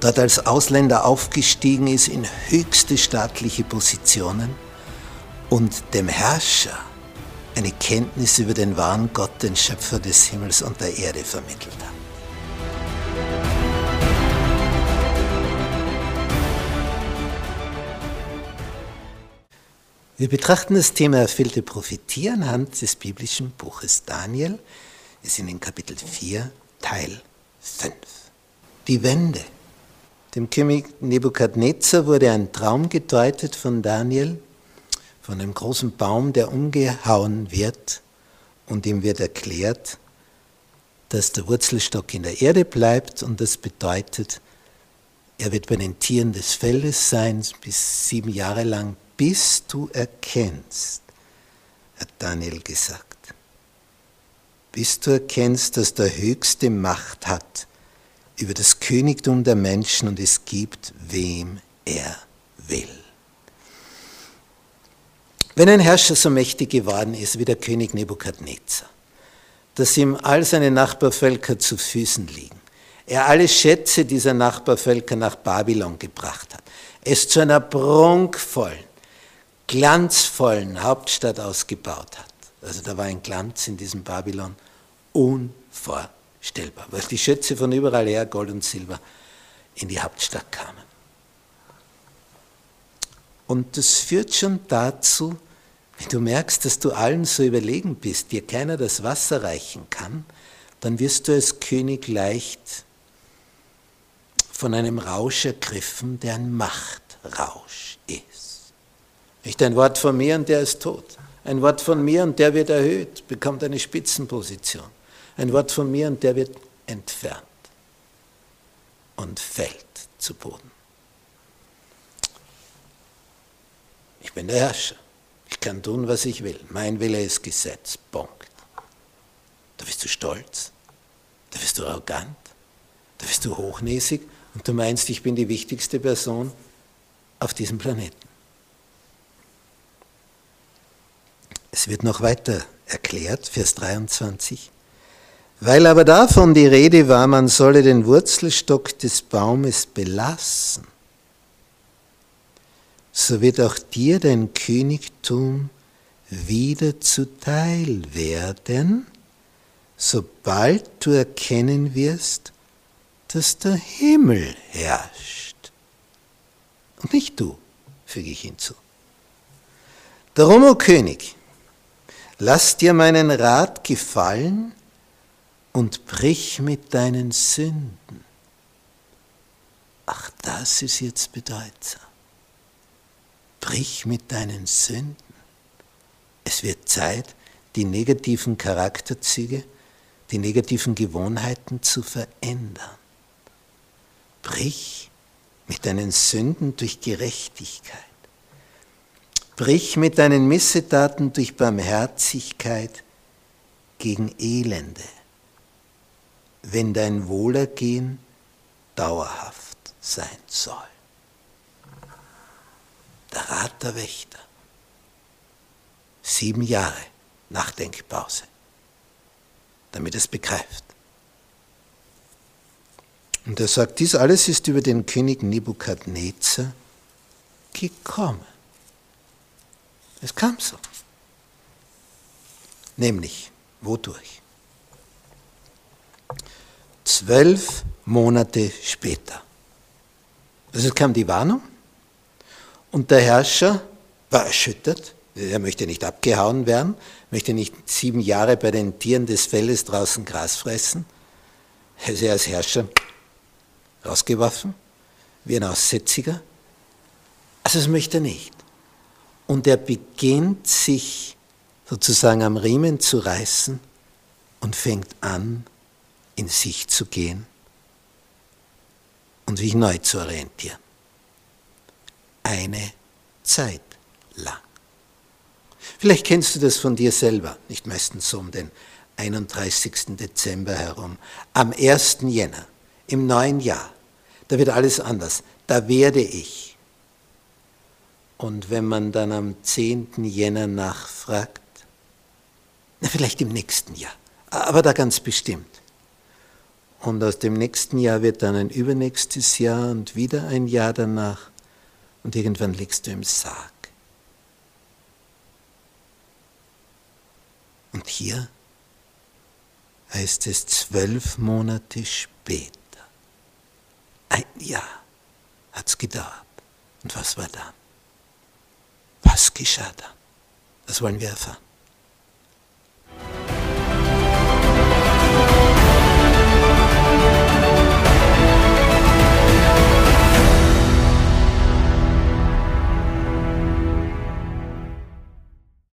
dort als Ausländer aufgestiegen ist in höchste staatliche Positionen und dem Herrscher eine Kenntnis über den wahren Gott, den Schöpfer des Himmels und der Erde vermittelt hat. Wir betrachten das Thema erfüllte Prophetie anhand des biblischen Buches Daniel. Wir sind in Kapitel 4, Teil 5. Die Wende. Dem König Nebukadnezar wurde ein Traum gedeutet von Daniel, von einem großen Baum, der umgehauen wird und ihm wird erklärt, dass der Wurzelstock in der Erde bleibt und das bedeutet, er wird bei den Tieren des Feldes sein bis sieben Jahre lang bis du erkennst, hat Daniel gesagt, bis du erkennst, dass der Höchste Macht hat über das Königtum der Menschen und es gibt, wem er will. Wenn ein Herrscher so mächtig geworden ist wie der König Nebukadnezar, dass ihm all seine Nachbarvölker zu Füßen liegen, er alle Schätze dieser Nachbarvölker nach Babylon gebracht hat, es zu einer prunkvollen, glanzvollen Hauptstadt ausgebaut hat. Also da war ein Glanz in diesem Babylon unvorstellbar, weil die Schätze von überall her, Gold und Silber, in die Hauptstadt kamen. Und das führt schon dazu, wenn du merkst, dass du allen so überlegen bist, dir keiner das Wasser reichen kann, dann wirst du als König leicht von einem Rausch ergriffen, der ein Machtrausch ist. Nicht ein Wort von mir und der ist tot. Ein Wort von mir und der wird erhöht, bekommt eine Spitzenposition. Ein Wort von mir und der wird entfernt und fällt zu Boden. Ich bin der Herrscher. Ich kann tun, was ich will. Mein Wille ist Gesetz. Punkt. Da bist du stolz. Da bist du arrogant. Da bist du hochnäsig und du meinst, ich bin die wichtigste Person auf diesem Planeten. Es wird noch weiter erklärt, Vers 23. Weil aber davon die Rede war, man solle den Wurzelstock des Baumes belassen, so wird auch dir dein Königtum wieder zuteil werden, sobald du erkennen wirst, dass der Himmel herrscht. Und nicht du, füge ich hinzu. Darum, o König, Lass dir meinen Rat gefallen und brich mit deinen Sünden. Ach, das ist jetzt bedeutsam. Brich mit deinen Sünden. Es wird Zeit, die negativen Charakterzüge, die negativen Gewohnheiten zu verändern. Brich mit deinen Sünden durch Gerechtigkeit. Brich mit deinen Missetaten durch Barmherzigkeit gegen Elende, wenn dein Wohlergehen dauerhaft sein soll. Der Rat der Wächter. Sieben Jahre Nachdenkpause, damit es begreift. Und er sagt, dies alles ist über den König Nebukadnezar gekommen. Es kam so. Nämlich, wodurch? Zwölf Monate später. Also kam die Warnung und der Herrscher war erschüttert. Er möchte nicht abgehauen werden, möchte nicht sieben Jahre bei den Tieren des Feldes draußen Gras fressen. Er ist als Herrscher rausgeworfen, wie ein Aussätziger. Also das möchte er nicht. Und er beginnt sich sozusagen am Riemen zu reißen und fängt an, in sich zu gehen und sich neu zu orientieren. eine Zeit lang. Vielleicht kennst du das von dir selber, nicht meistens so um den 31. Dezember herum, am 1. Jänner, im neuen Jahr. Da wird alles anders. Da werde ich. Und wenn man dann am 10. Jänner nachfragt, na vielleicht im nächsten Jahr, aber da ganz bestimmt. Und aus dem nächsten Jahr wird dann ein übernächstes Jahr und wieder ein Jahr danach. Und irgendwann liegst du im Sarg. Und hier heißt es zwölf Monate später. Ein Jahr hat es gedauert. Und was war dann? Was geschah dann? Das wollen wir erfahren.